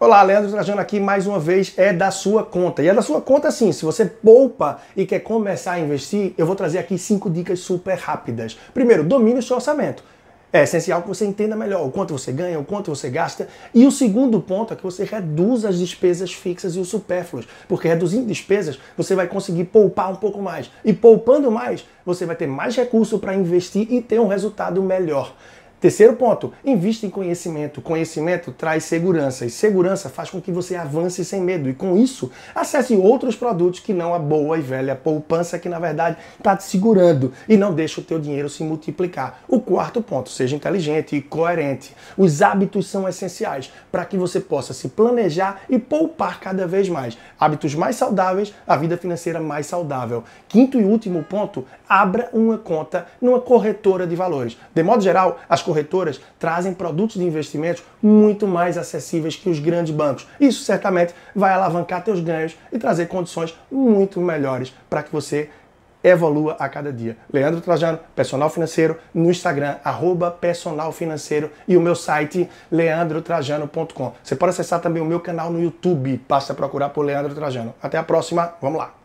Olá, Leandro Trajano aqui mais uma vez, é da sua conta. E é da sua conta sim, se você poupa e quer começar a investir, eu vou trazer aqui cinco dicas super rápidas. Primeiro, domine o seu orçamento. É essencial que você entenda melhor o quanto você ganha, o quanto você gasta. E o segundo ponto é que você reduza as despesas fixas e os supérfluos. Porque reduzindo despesas, você vai conseguir poupar um pouco mais. E poupando mais, você vai ter mais recurso para investir e ter um resultado melhor. Terceiro ponto, invista em conhecimento. Conhecimento traz segurança e segurança faz com que você avance sem medo. E com isso, acesse outros produtos que não a boa e velha poupança que na verdade está te segurando e não deixa o teu dinheiro se multiplicar. O quarto ponto, seja inteligente e coerente. Os hábitos são essenciais para que você possa se planejar e poupar cada vez mais. Hábitos mais saudáveis, a vida financeira mais saudável. Quinto e último ponto, abra uma conta numa corretora de valores. De modo geral, as corretoras trazem produtos de investimentos muito mais acessíveis que os grandes bancos. Isso certamente vai alavancar teus ganhos e trazer condições muito melhores para que você evolua a cada dia. Leandro Trajano, personal financeiro, no Instagram, arroba personal financeiro e o meu site, leandrotrajano.com. Você pode acessar também o meu canal no YouTube, basta procurar por Leandro Trajano. Até a próxima, vamos lá!